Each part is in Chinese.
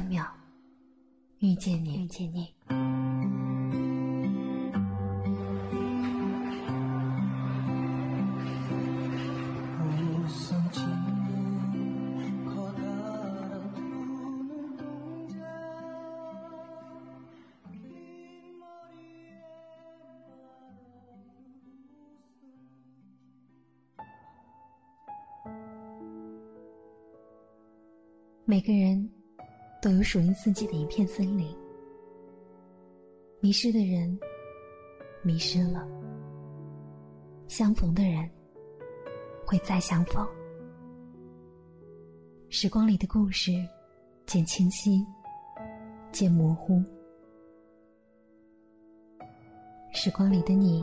三秒，遇见你，遇见你。每个人都有属于自己的一片森林，迷失的人迷失了，相逢的人会再相逢。时光里的故事，渐清晰，渐模糊。时光里的你，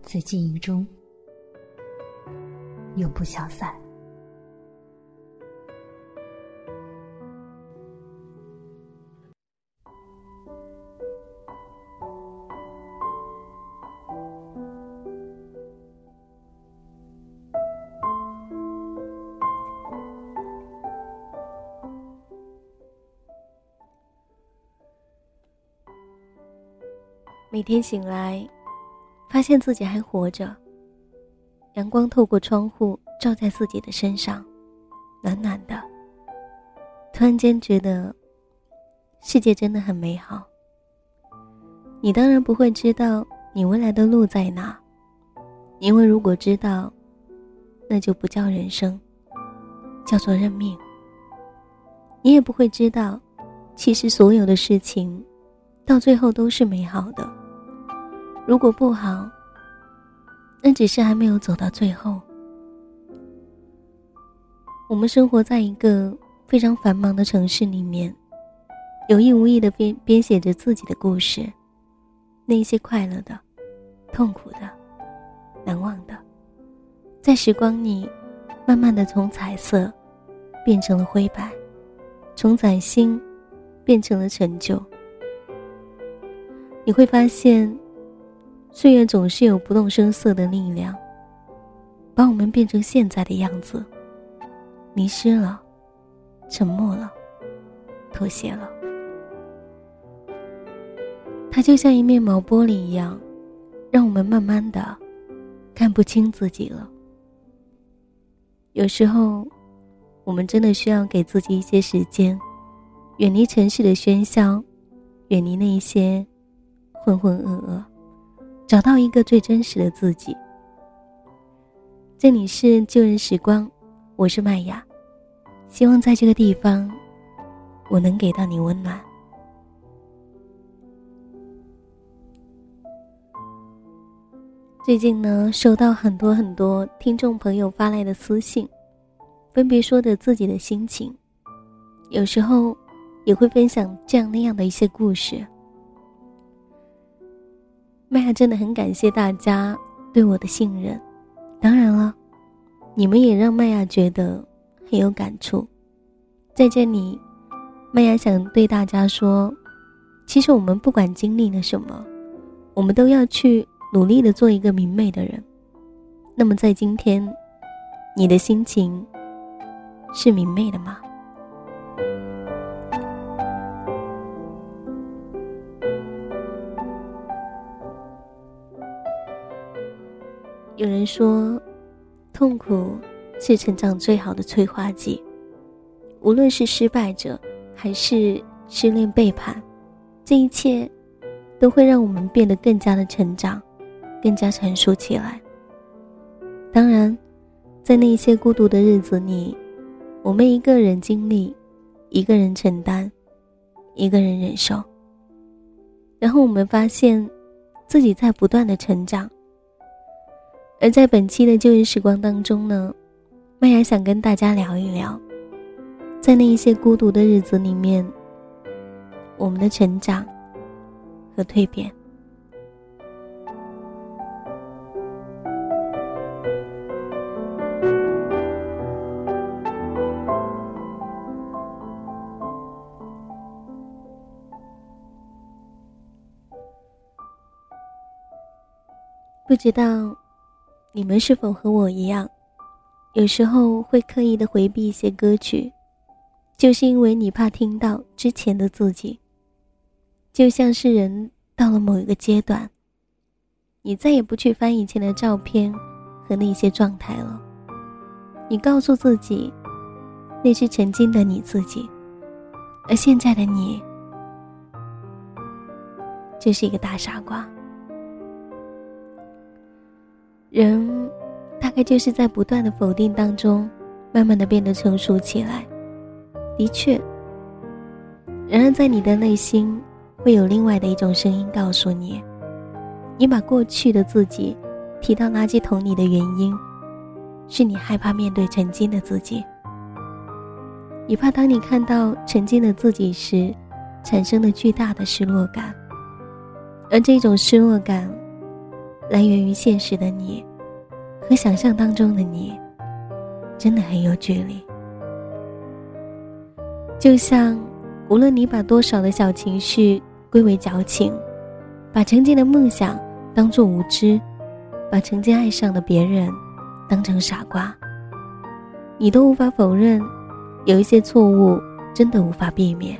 在记忆中永不消散。每天醒来，发现自己还活着。阳光透过窗户照在自己的身上，暖暖的。突然间觉得，世界真的很美好。你当然不会知道你未来的路在哪，因为如果知道，那就不叫人生，叫做认命。你也不会知道，其实所有的事情，到最后都是美好的。如果不好，那只是还没有走到最后。我们生活在一个非常繁忙的城市里面，有意无意的编编写着自己的故事，那些快乐的、痛苦的、难忘的，在时光里，慢慢的从彩色变成了灰白，从崭新变成了陈旧。你会发现。岁月总是有不动声色的力量，把我们变成现在的样子。迷失了，沉默了，妥协了。它就像一面毛玻璃一样，让我们慢慢的看不清自己了。有时候，我们真的需要给自己一些时间，远离城市的喧嚣，远离那些浑浑噩噩。找到一个最真实的自己。这里是旧人时光，我是麦雅，希望在这个地方，我能给到你温暖。最近呢，收到很多很多听众朋友发来的私信，分别说着自己的心情，有时候也会分享这样那样的一些故事。麦芽真的很感谢大家对我的信任，当然了，你们也让麦芽觉得很有感触。在这里，麦芽想对大家说，其实我们不管经历了什么，我们都要去努力的做一个明媚的人。那么在今天，你的心情是明媚的吗？说，痛苦是成长最好的催化剂。无论是失败者，还是失恋背叛，这一切都会让我们变得更加的成长，更加成熟起来。当然，在那些孤独的日子里，我们一个人经历，一个人承担，一个人忍受。然后我们发现，自己在不断的成长。而在本期的旧日时光当中呢，麦芽想跟大家聊一聊，在那一些孤独的日子里面，我们的成长和蜕变。不知道。你们是否和我一样，有时候会刻意的回避一些歌曲，就是因为你怕听到之前的自己。就像是人到了某一个阶段，你再也不去翻以前的照片和那些状态了。你告诉自己，那是曾经的你自己，而现在的你，就是一个大傻瓜。人。大概就是在不断的否定当中，慢慢的变得成熟起来。的确，然而在你的内心，会有另外的一种声音告诉你：，你把过去的自己提到垃圾桶里的原因，是你害怕面对曾经的自己。你怕当你看到曾经的自己时，产生了巨大的失落感，而这种失落感，来源于现实的你。和想象当中的你，真的很有距离。就像，无论你把多少的小情绪归为矫情，把曾经的梦想当做无知，把曾经爱上的别人当成傻瓜，你都无法否认，有一些错误真的无法避免，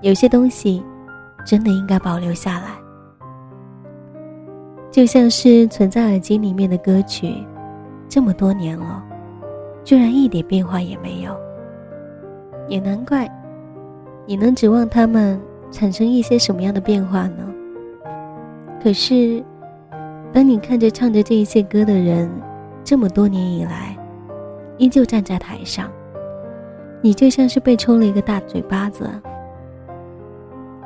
有些东西真的应该保留下来。就像是存在耳机里面的歌曲，这么多年了，居然一点变化也没有。也难怪，你能指望他们产生一些什么样的变化呢？可是，当你看着唱着这一些歌的人，这么多年以来，依旧站在台上，你就像是被抽了一个大嘴巴子。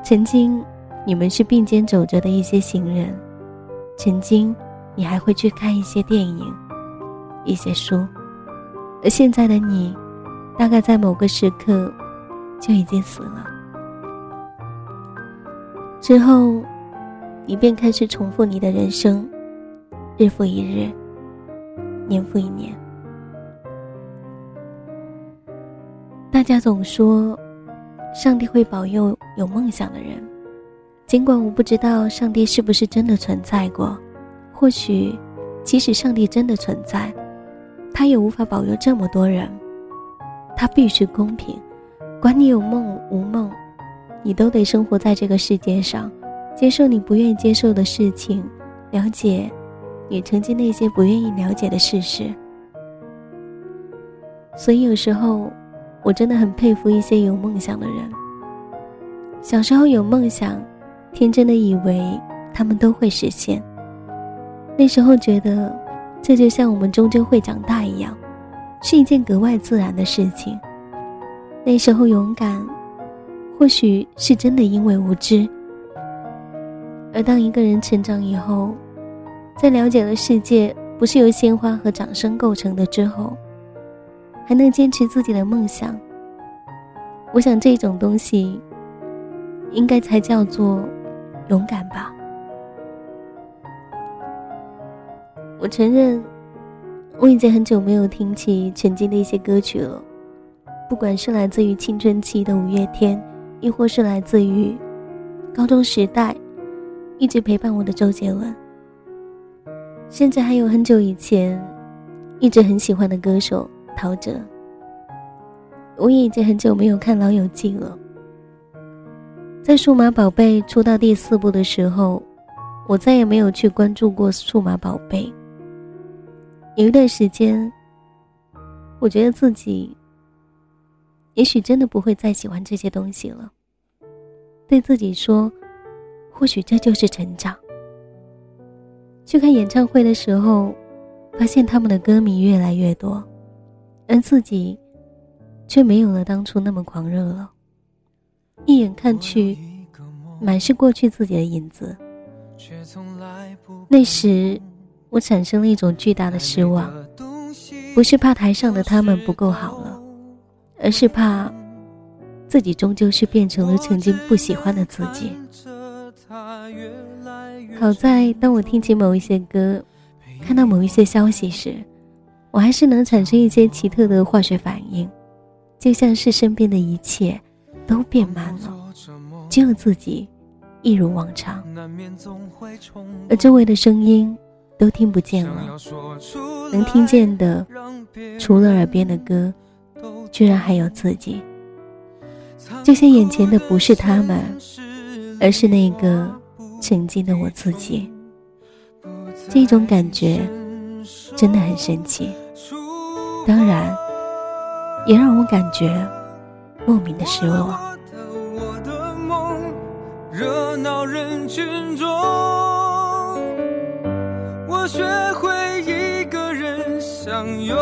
曾经，你们是并肩走着的一些行人。曾经，你还会去看一些电影、一些书，而现在的你，大概在某个时刻就已经死了。之后，你便开始重复你的人生，日复一日，年复一年。大家总说，上帝会保佑有梦想的人。尽管我不知道上帝是不是真的存在过，或许，即使上帝真的存在，他也无法保佑这么多人。他必须公平，管你有梦无梦，你都得生活在这个世界上，接受你不愿意接受的事情，了解你曾经那些不愿意了解的事实。所以有时候，我真的很佩服一些有梦想的人。小时候有梦想。天真的以为他们都会实现。那时候觉得，这就像我们终究会长大一样，是一件格外自然的事情。那时候勇敢，或许是真的因为无知。而当一个人成长以后，在了解了世界不是由鲜花和掌声构成的之后，还能坚持自己的梦想，我想这种东西，应该才叫做。勇敢吧！我承认，我已经很久没有听起曾经的一些歌曲了，不管是来自于青春期的五月天，亦或是来自于高中时代一直陪伴我的周杰伦，甚至还有很久以前一直很喜欢的歌手陶喆。我也已经很久没有看《老友记》了。在数码宝贝出到第四部的时候，我再也没有去关注过数码宝贝。有一段时间，我觉得自己也许真的不会再喜欢这些东西了。对自己说，或许这就是成长。去看演唱会的时候，发现他们的歌迷越来越多，而自己却没有了当初那么狂热了。一眼看去，满是过去自己的影子。那时，我产生了一种巨大的失望，不是怕台上的他们不够好了，而是怕自己终究是变成了曾经不喜欢的自己。好在，当我听起某一些歌，看到某一些消息时，我还是能产生一些奇特的化学反应，就像是身边的一切。都变慢了，只有自己一如往常，而周围的声音都听不见了，能听见的除了耳边的歌，居然还有自己。就像眼前的不是他们，而是那个曾经的我自己。这种感觉真的很神奇，当然也让我感觉莫名的失落。热闹人群中，我学会一个人相拥。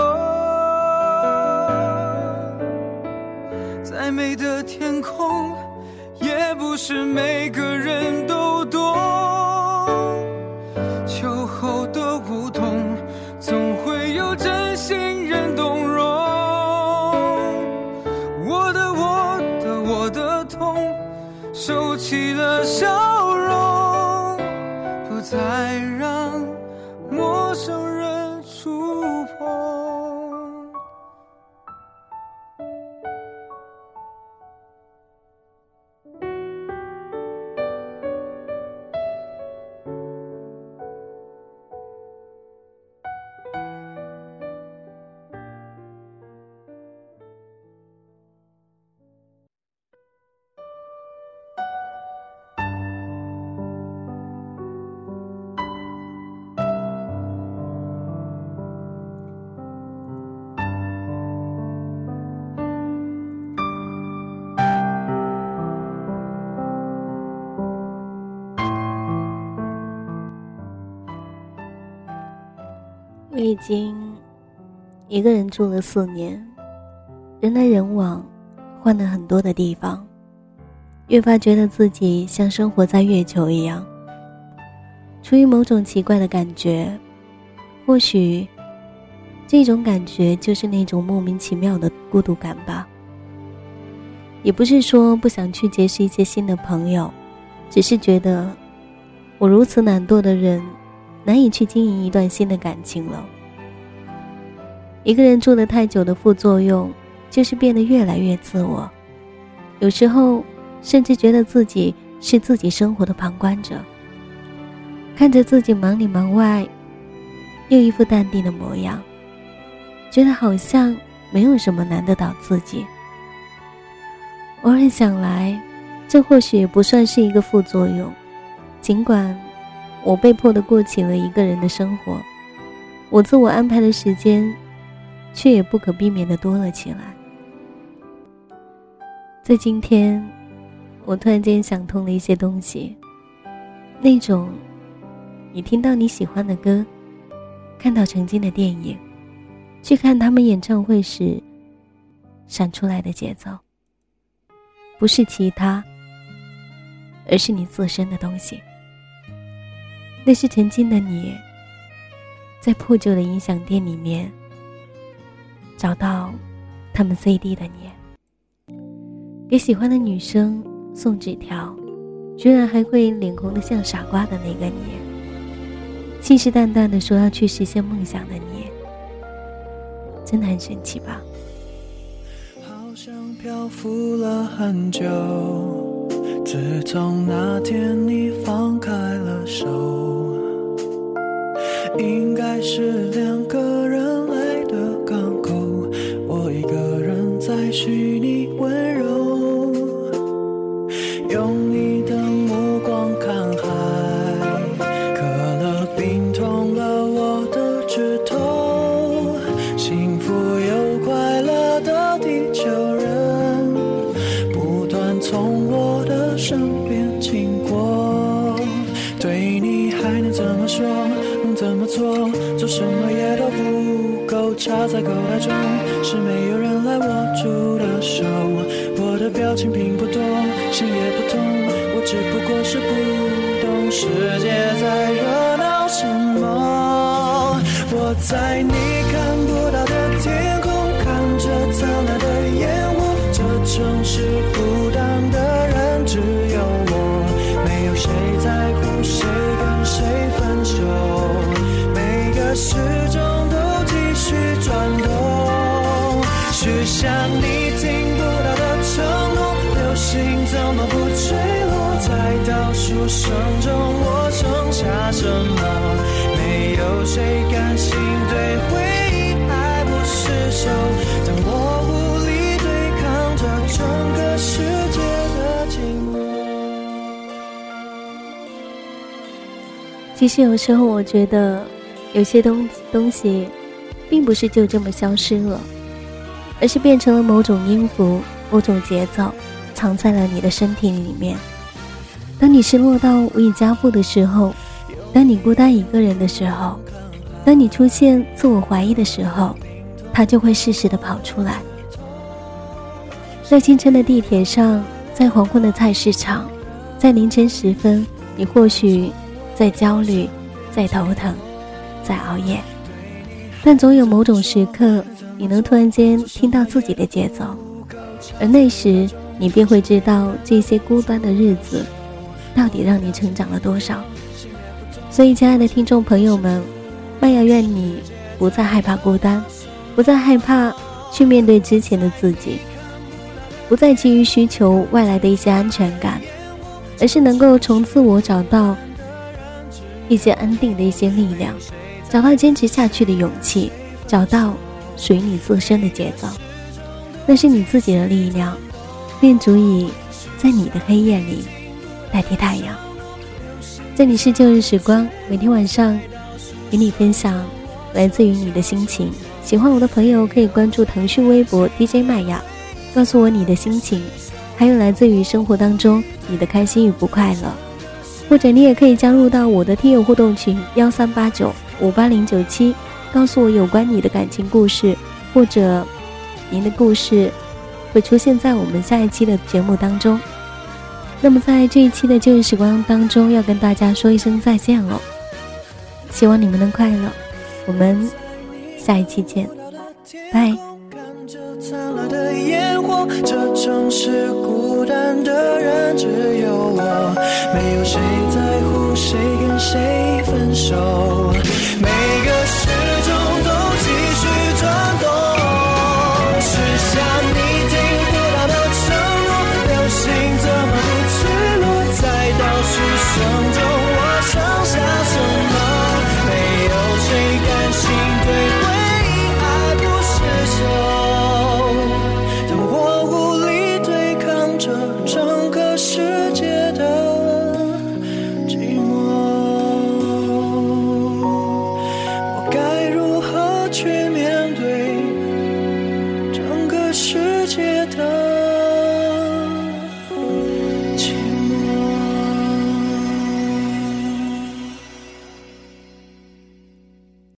再美的天空，也不是每个我已经一个人住了四年，人来人往，换了很多的地方，越发觉得自己像生活在月球一样。出于某种奇怪的感觉，或许这种感觉就是那种莫名其妙的孤独感吧。也不是说不想去结识一些新的朋友，只是觉得我如此懒惰的人。难以去经营一段新的感情了。一个人住了太久的副作用，就是变得越来越自我，有时候甚至觉得自己是自己生活的旁观者，看着自己忙里忙外，又一副淡定的模样，觉得好像没有什么难得倒自己。偶尔想来，这或许不算是一个副作用，尽管。我被迫的过起了一个人的生活，我自我安排的时间，却也不可避免的多了起来。在今天，我突然间想通了一些东西，那种，你听到你喜欢的歌，看到曾经的电影，去看他们演唱会时，闪出来的节奏，不是其他，而是你自身的东西。那是曾经的你，在破旧的音响店里面找到他们 CD 的你，给喜欢的女生送纸条，居然还会脸红的像傻瓜的那个你，信誓旦旦的说要去实现梦想的你，真的很神奇吧？好像漂浮了很久，自从那天你放开了手。应该是两个人来的港口，我一个人在虚拟我想着我剩下什么，没有谁甘心对回忆爱不释手，当我无力对抗这整个世界的寂寞。其实有时候我觉得有些东东西并不是就这么消失了，而是变成了某种音符，某种节奏，藏在了你的身体里面。当你失落到无以加复的时候，当你孤单一个人的时候，当你出现自我怀疑的时候，它就会适时的跑出来。在清晨的地铁上，在黄昏的菜市场，在凌晨时分，你或许。在焦虑，在头疼，在熬夜，但总有某种时刻，你能突然间听到自己的节奏，而那时你便会知道这些孤单的日子，到底让你成长了多少。所以，亲爱的听众朋友们，麦芽愿你不再害怕孤单，不再害怕去面对之前的自己，不再急于需求外来的一些安全感，而是能够从自我找到。一些安定的一些力量，找到坚持下去的勇气，找到属于你自身的节奏，那是你自己的力量，便足以在你的黑夜里代替太阳。这里是旧日时光，每天晚上与你分享来自于你的心情。喜欢我的朋友可以关注腾讯微博 DJ 麦雅，告诉我你的心情，还有来自于生活当中你的开心与不快乐。或者你也可以加入到我的听友互动群幺三八九五八零九七，告诉我有关你的感情故事，或者您的故事会出现在我们下一期的节目当中。那么在这一期的旧日时光当中，要跟大家说一声再见了，希望你们能快乐，我们下一期见，拜。这城市孤单的人只有我，没有谁在乎谁跟谁分手。